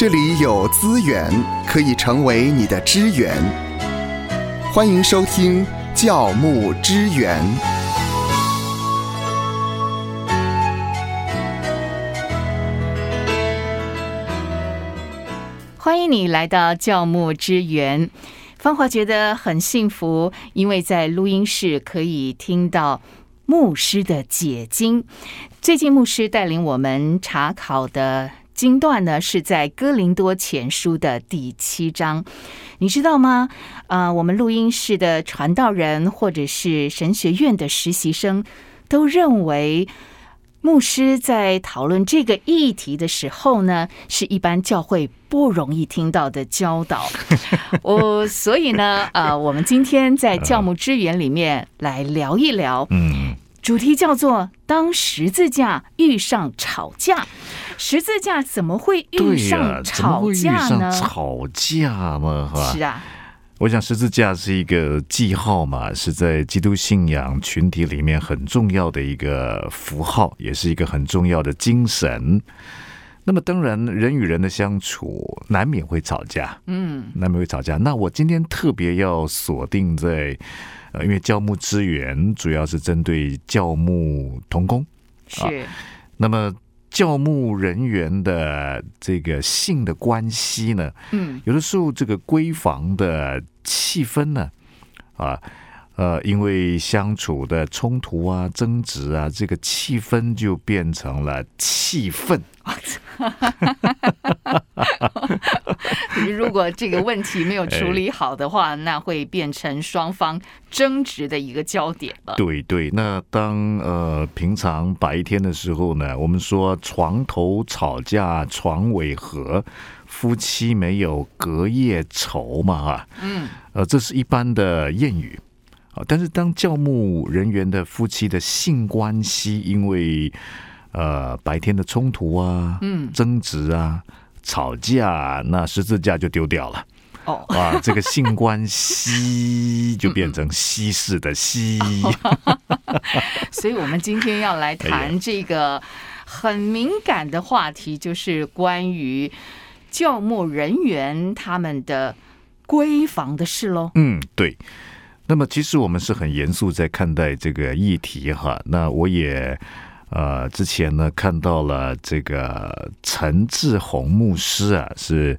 这里有资源可以成为你的支援。欢迎收听教牧支援。欢迎你来到教牧支援。芳华觉得很幸福，因为在录音室可以听到牧师的解经。最近牧师带领我们查考的经段呢，是在哥林多前书的第七章。你知道吗？啊，我们录音室的传道人或者是神学院的实习生都认为。牧师在讨论这个议题的时候呢，是一般教会不容易听到的教导。我 所以呢，呃，我们今天在教牧支援里面来聊一聊，嗯，主题叫做“当十字架遇上吵架”，十字架怎么会遇上吵架呢？吵架嘛，是啊。我想十字架是一个记号嘛，是在基督信仰群体里面很重要的一个符号，也是一个很重要的精神。那么，当然人与人的相处难免会吵架，嗯，难免会吵架。那我今天特别要锁定在，呃，因为教牧资源主要是针对教牧同工，是，那么。教牧人员的这个性的关系呢，嗯，有的时候这个闺房的气氛呢，啊，呃，因为相处的冲突啊、争执啊，这个气氛就变成了气愤。如果这个问题没有处理好的话，那会变成双方争执的一个焦点了。对对，那当呃平常白天的时候呢，我们说床头吵架床尾和，夫妻没有隔夜仇嘛，哈，嗯，呃，这是一般的谚语啊。但是当教牧人员的夫妻的性关系，因为呃，白天的冲突啊，嗯，争执啊，吵架，那十字架就丢掉了。哦，哇，这个性关系就变成西式的西。所以，我们今天要来谈这个很敏感的话题，就是关于教牧人员他们的闺房的事喽。嗯，对。那么，其实我们是很严肃在看待这个议题哈。那我也。呃，之前呢看到了这个陈志宏牧师啊，是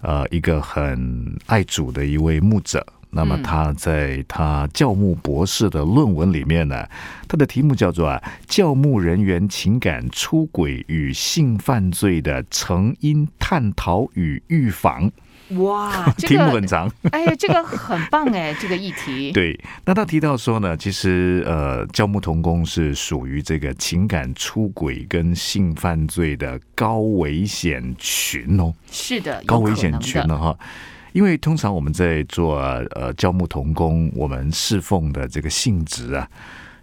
呃一个很爱主的一位牧者。那么他在他教牧博士的论文里面呢，他的题目叫做啊，教牧人员情感出轨与性犯罪的成因探讨与预防。哇，题目很长。哎呀，这个很棒哎，这个议题。对，那他提到说呢，其实呃，教牧童工是属于这个情感出轨跟性犯罪的高危险群哦。是的，高危险群了哈。因为通常我们在做呃教牧童工，我们侍奉的这个性质啊，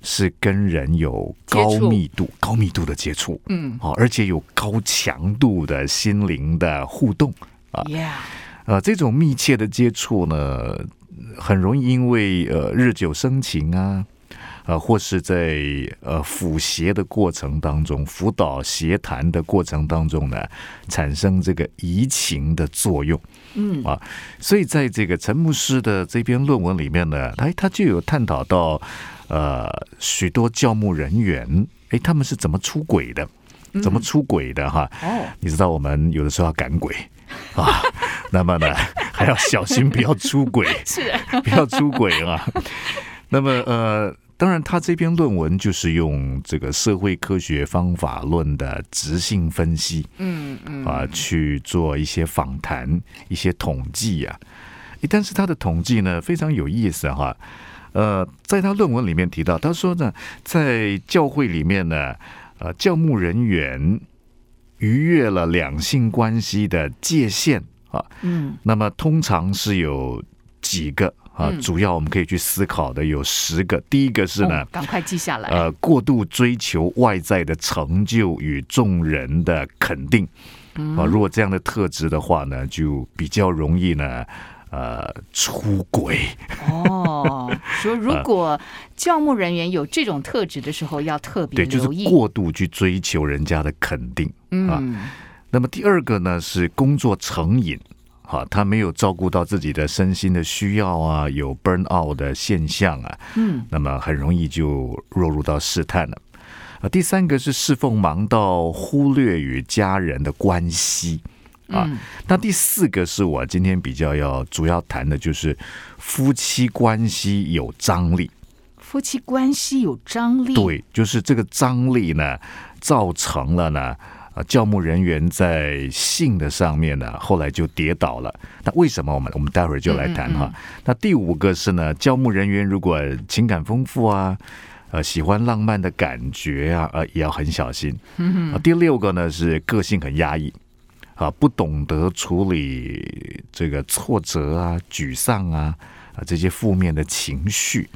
是跟人有高密度、高密度的接触，嗯，好，而且有高强度的心灵的互动啊。呃，这种密切的接触呢，很容易因为呃日久生情啊，呃，或是在呃辅协的过程当中，辅导协谈的过程当中呢，产生这个移情的作用。嗯啊，所以在这个陈牧师的这篇论文里面呢，他他就有探讨到呃许多教牧人员，哎，他们是怎么出轨的，怎么出轨的哈？哦，你知道我们有的时候要赶鬼。啊，那么呢，还要小心不要出轨，是 不要出轨啊。那么呃，当然他这篇论文就是用这个社会科学方法论的直性分析，嗯嗯啊去做一些访谈、一些统计呀。但是他的统计呢非常有意思哈。呃，在他论文里面提到，他说呢，在教会里面呢，呃，教牧人员。逾越了两性关系的界限啊，嗯，那么通常是有几个啊，主要我们可以去思考的有十个。第一个是呢，赶快记下来。呃，过度追求外在的成就与众人的肯定啊，如果这样的特质的话呢，就比较容易呢。呃，出轨哦，说如果 教牧人员有这种特质的时候，要特别对，就是过度去追求人家的肯定啊。那么第二个呢是工作成瘾，哈，他没有照顾到自己的身心的需要啊，有 burn out 的现象啊，嗯，那么很容易就落入到试探了。啊，第三个是侍奉忙到忽略与家人的关系啊。嗯那第四个是我今天比较要主要谈的，就是夫妻关系有张力。夫妻关系有张力，，对，就是这个张力呢，造成了呢，呃，教牧人员在性的上面呢，后来就跌倒了。那为什么？我们我们待会儿就来谈哈。那第五个是呢，教牧人员如果情感丰富啊。呃，喜欢浪漫的感觉啊，呃，也要很小心。啊，第六个呢是个性很压抑，啊，不懂得处理这个挫折啊、沮丧啊啊这些负面的情绪。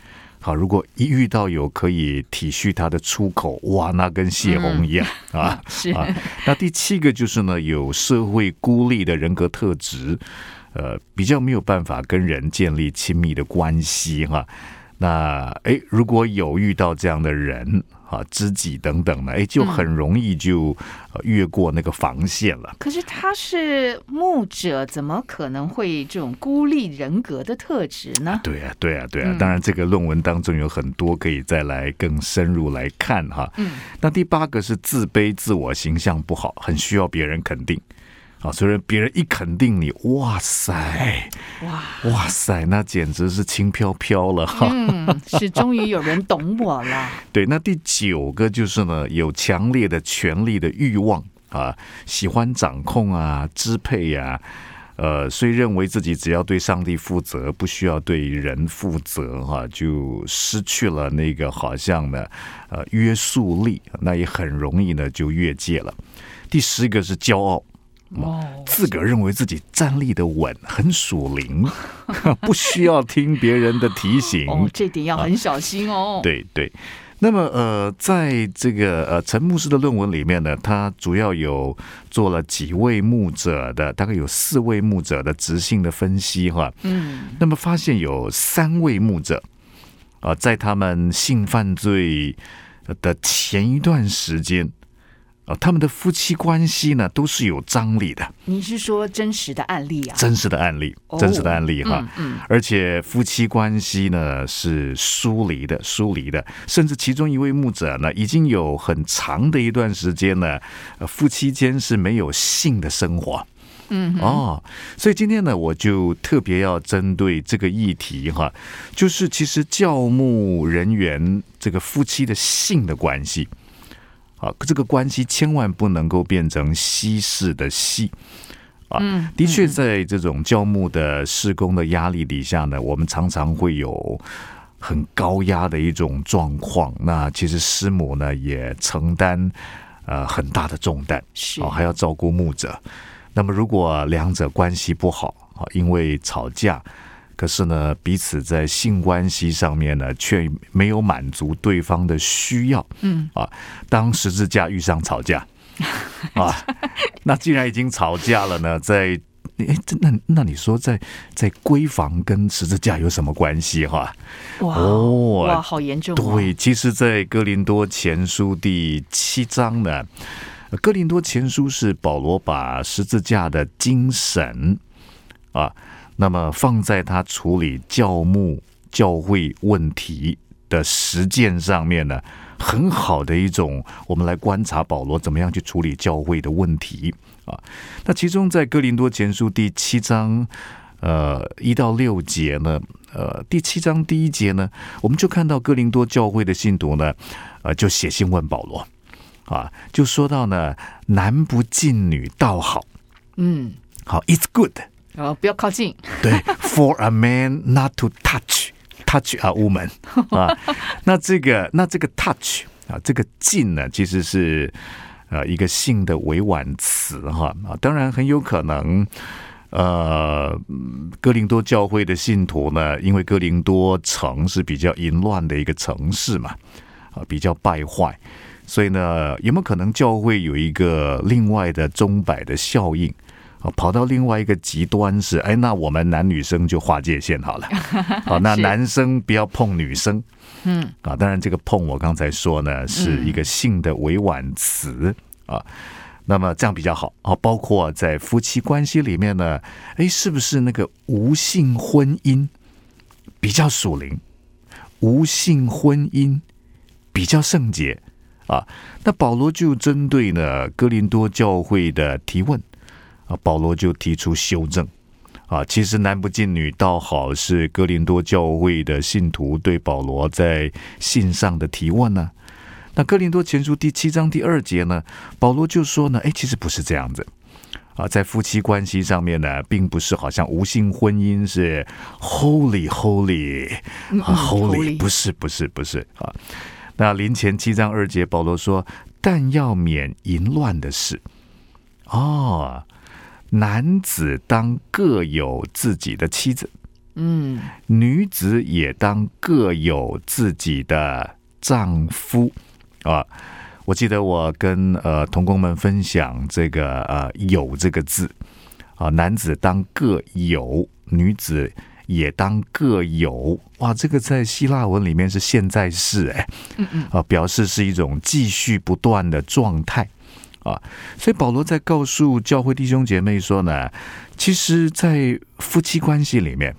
好，如果一遇到有可以体恤他的出口，哇，那跟泄洪一样、啊！是啊，那第七个就是呢，有社会孤立的人格特质，呃，比较没有办法跟人建立亲密的关系哈。那诶，如果有遇到这样的人啊，知己等等呢，哎，就很容易就、呃越过那个防线了。可是他是牧者，怎么可能会这种孤立人格的特质呢？对啊，对啊，对啊。嗯当然，这个论文当中有很多可以再来更深入来看哈。嗯，那第八个是自卑，自我形象不好，很需要别人肯定。啊，虽然别人一肯定你，哇塞，哇，哇塞，那简直是轻飘飘了哈。嗯，是终于有人懂我了。对，那第九个就是呢，有强烈的权力的欲望啊，喜欢掌控啊、支配呀、呃，虽认为自己只要对上帝负责，不需要对人负责哈、就失去了那个好像呢，呃，约束力，那也很容易呢就越界了。第十个是骄傲，哦，自个儿认为自己站立的稳，很属灵，不需要听别人的提醒。哦，这点要很小心哦。，对对。那么呃，在这个呃陈牧师的论文里面呢，他主要有做了几位牧者的，大概有四位牧者的直性的分析哈。嗯，那么发现有三位牧者啊、在他们性犯罪的前一段时间啊、他们的夫妻关系呢都是有张力的，你是说真实的案例啊？真实的案例，哦真实的案例哈。嗯嗯，而且夫妻关系呢是疏离的，疏离的，甚至其中一位牧者呢已经有很长的一段时间呢，呃夫妻间是没有性的生活。嗯哦，所以今天呢，我就特别要针对这个议题哈，就是其实教牧人员这个夫妻的性的关系，啊，这个关系千万不能够变成西式的戏。啊，嗯的确，在这种教牧的施工的压力底下呢，我们常常会有很高压的一种状况。那其实师母呢也承担呃很大的重担，是哦，还要照顾牧者。那么如果两者关系不好啊，因为吵架，可是呢彼此在性关系上面呢却没有满足对方的需要，嗯啊，当十字架遇上吵架 啊，那既然已经吵架了呢，在哎，这那那你说在在闺房跟十字架有什么关系哈？哇哦哇，好严重、哦。对，其实，在哥林多前书第七章呢，呃哥林多前书是保罗把十字架的精神啊，那么放在他处理教牧教会问题的实践上面呢，很好的一种，我们来观察保罗怎么样去处理教会的问题啊。那其中在哥林多前书第七章。呃，一到六节呢，呃，第七章第一节呢，我们就看到哥林多教会的信徒呢，呃，就写信问保罗，啊，就说到呢，男不近女倒好，嗯，好，it's good，哦，不要靠近。对，for a man not to touch touch a woman 啊，那这个那这个 touch 啊，这个近呢，其实是呃一个性的委婉词哈啊，当然很有可能。呃，嗯哥林多教会的信徒呢，因为哥林多城是比较淫乱的一个城市嘛，啊，比较败坏，所以呢，有没有可能教会有一个另外的钟摆的效应？啊，跑到另外一个极端是，哎，那我们男女生就划界限好了，好，那男生不要碰女生，嗯，啊，当然这个碰我刚才说呢是一个性的委婉词啊。那么这样比较好啊。包括在夫妻关系里面呢，哎，是不是那个无性婚姻比较属灵？无性婚姻比较圣洁啊？那保罗就针对呢哥林多教会的提问啊，保罗就提出修正。啊，其实男不近女倒好，是哥林多教会的信徒对保罗在信上的提问呢。那哥林多前书第七章第二节呢，保罗就说呢，哎，其实不是这样子啊，在夫妻关系上面呢，并不是好像无性婚姻是 holy holy 啊 holy，不是不是不是啊。那临前七章二节，保罗说，但要免淫乱的事哦。男子当各有自己的妻子，嗯，女子也当各有自己的丈夫啊。我记得我跟呃同工们分享这个呃“有”这个字啊，男子当各有，女子也当各有。哇，这个在希腊文里面是现在式，哎，嗯嗯，啊，表示是一种继续不断的状态。啊，所以保罗在告诉教会弟兄姐妹说呢，其实，在夫妻关系里面，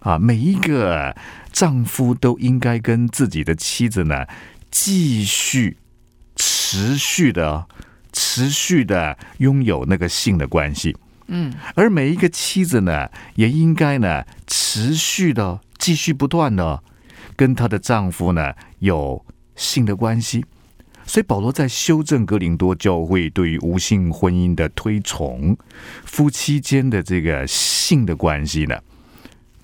啊，每一个丈夫都应该跟自己的妻子呢，继续持续的、持续的拥有那个性的关系。嗯，而每一个妻子呢，也应该呢，持续的、继续不断的跟她的丈夫呢，有性的关系。所以保罗在修正格林多教会对于无性婚姻的推崇，夫妻间的这个性的关系呢，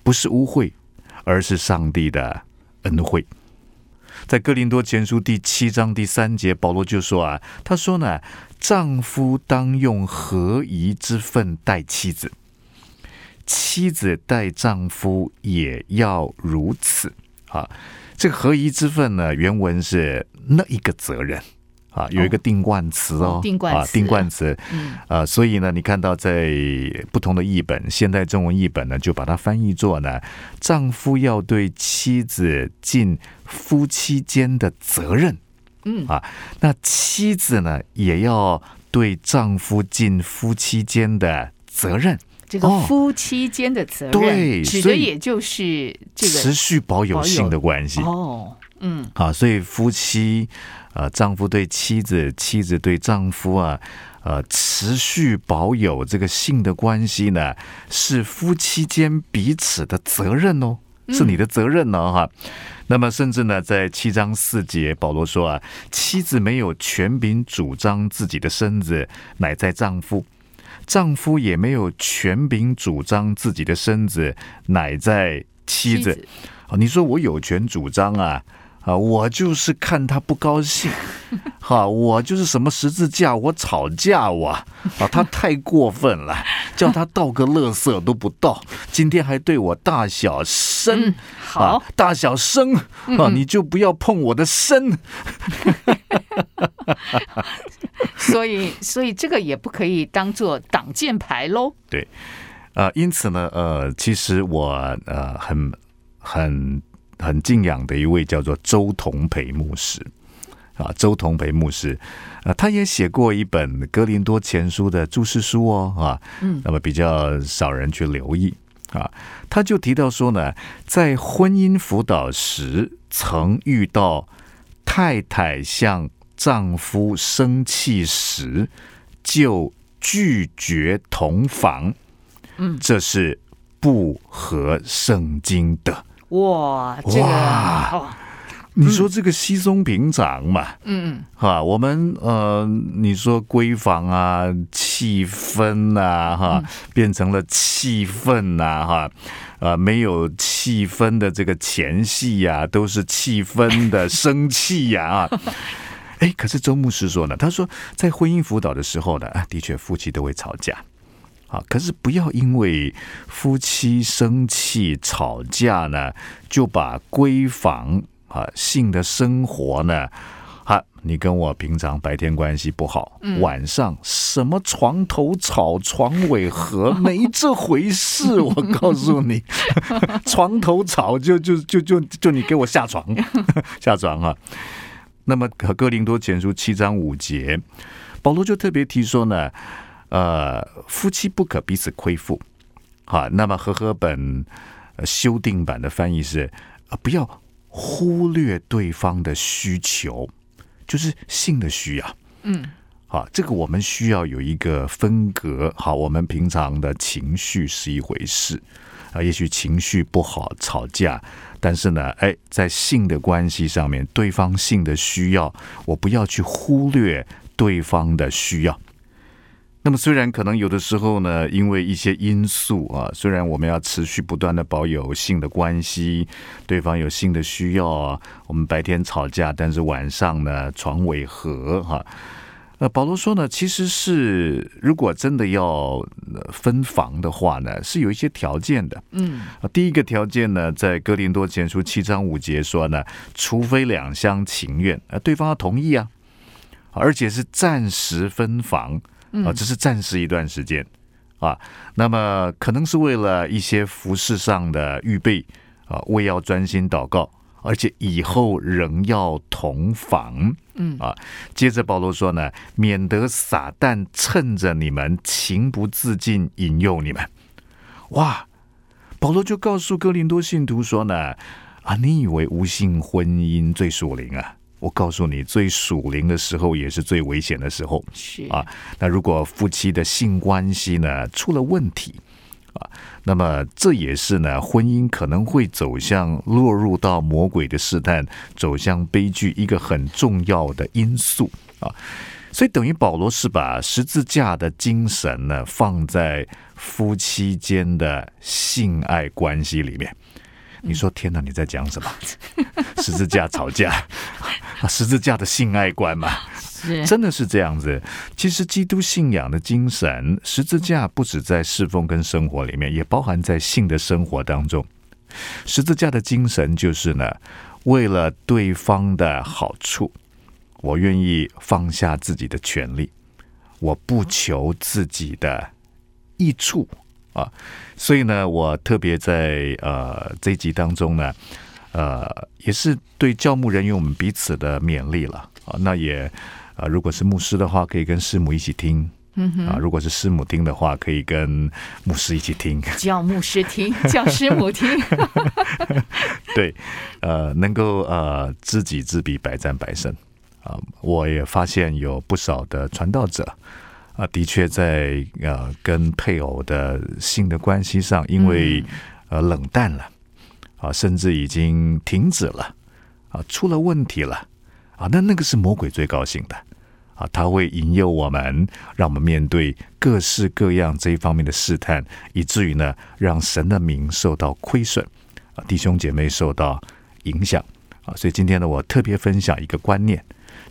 不是污秽，而是上帝的恩惠。在哥林多前书第七章第三节，保罗就说啊，他说呢，丈夫当用合宜之分待妻子，妻子待丈夫也要如此啊。这个合宜之分呢，原文是那一个责任。啊，有一个定冠词哦，定冠词，定冠词，啊，所以呢，你看到在不同的译本，现代中文译本呢，就把它翻译作呢，丈夫要对妻子尽夫妻间的责任，嗯。啊，那妻子呢，也要对丈夫尽夫妻间的责任。这个夫妻间的责任，对指的也就是这个持续保有性的关系。哦，嗯，啊，所以夫妻啊，丈夫对妻子，妻子对丈夫啊，呃，持续保有这个性的关系呢，是夫妻间彼此的责任哦，是你的责任呢，哈。那么，甚至呢，在七章四节，保罗说啊，妻子没有权柄主张自己的身子，乃在丈夫。丈夫也没有权柄主张自己的身子，乃在妻子。啊，你说我有权主张啊？啊，我就是看他不高兴，哈，我就是什么十字架，我吵架我啊，他太过分了，叫他倒个垃圾都不倒，今天还对我大小声，好，大小声啊，你就不要碰我的身。所以，所以这个也不可以当做挡箭牌喽。对，呃，因此呢，呃，其实我呃很很很敬仰的一位叫做周同培牧师啊，周同培牧师，啊，他也写过一本《格林多前书》的注释书哦，啊，嗯，那么比较少人去留意啊，他就提到说呢，在婚姻辅导时，曾遇到太太向。丈夫生气时就拒绝同房，嗯，这是不合圣经的。哇，这个，你说这个稀松平常嘛？嗯嗯，哈，我们呃，你说闺房啊，气氛啊，哈，变成了气氛呐，哈，啊，没有气氛的这个前戏呀，都是气氛的生气呀。啊哎，可是周牧师说呢，他说在婚姻辅导的时候呢，啊，的确夫妻都会吵架，啊，可是不要因为夫妻生气吵架呢，就把闺房啊性的生活呢，啊，你跟我平常白天关系不好，晚上什么床头吵床尾和，没这回事，我告诉你，床头吵就就就就就你给我下床，下床啊。那么，和哥林多前书七章五节，保罗就特别提说呢，呃，夫妻不可彼此亏负。好，那么和合本修订版的翻译是，呃，不要忽略对方的需求，就是性的需要。嗯。好，这个我们需要有一个分隔。好，我们平常的情绪是一回事啊，也许情绪不好吵架，但是呢，哎，在性的关系上面，对方性的需要，我不要去忽略对方的需要。那么，虽然可能有的时候呢，因为一些因素啊，虽然我们要持续不断的保有性的关系，对方有性的需要啊，我们白天吵架，但是晚上呢，床尾和哈。呃，保罗说呢，其实是如果真的要分房的话呢，是有一些条件的。嗯，第一个条件呢，在哥林多前书七章五节说呢，除非两厢情愿，呃，对方要同意啊，而且是暂时分房啊，只是暂时一段时间啊，那么可能是为了一些服饰上的预备啊，为要专心祷告。而且以后仍要同房，嗯啊，接着保罗说呢，免得撒旦趁着你们情不自禁引诱你们。哇，保罗就告诉哥林多信徒说呢，啊，你以为无性婚姻最属灵啊？我告诉你，最属灵的时候也是最危险的时候。是啊，那如果夫妻的性关系呢出了问题。啊，那么这也是呢，婚姻可能会走向落入到魔鬼的试探，走向悲剧一个很重要的因素啊。所以等于保罗是把十字架的精神呢放在夫妻间的性爱关系里面。你说天哪，你在讲什么？十字架吵架啊？十字架的性爱观嘛？真的是这样子。其实基督信仰的精神，十字架不止在侍奉跟生活里面，也包含在性的生活当中。十字架的精神就是呢，为了对方的好处，我愿意放下自己的权利，我不求自己的益处啊。所以呢，我特别在呃这一集当中呢，呃，也是对教牧人员我们彼此的勉励了啊。那也。啊，如果是牧师的话，可以跟师母一起听；嗯啊，如果是师母听的话，可以跟牧师一起听。叫牧师听，叫师母听。对，呃，能够呃知己知彼，百战百胜。啊，我也发现有不少的传道者啊，的确在呃跟配偶的性的关系上，因为呃冷淡了，啊，甚至已经停止了，啊，出了问题了。啊，那那个是魔鬼最高兴的，啊，他会引诱我们，让我们面对各式各样这一方面的试探，以至于呢，让神的名受到亏损，啊，弟兄姐妹受到影响，啊，所以今天呢，我特别分享一个观念，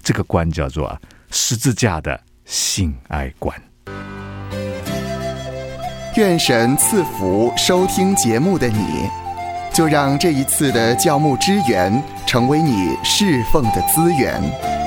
这个观叫做十字架的性爱观。愿神赐福收听节目的你。就让这一次的教牧支援成为你侍奉的资源。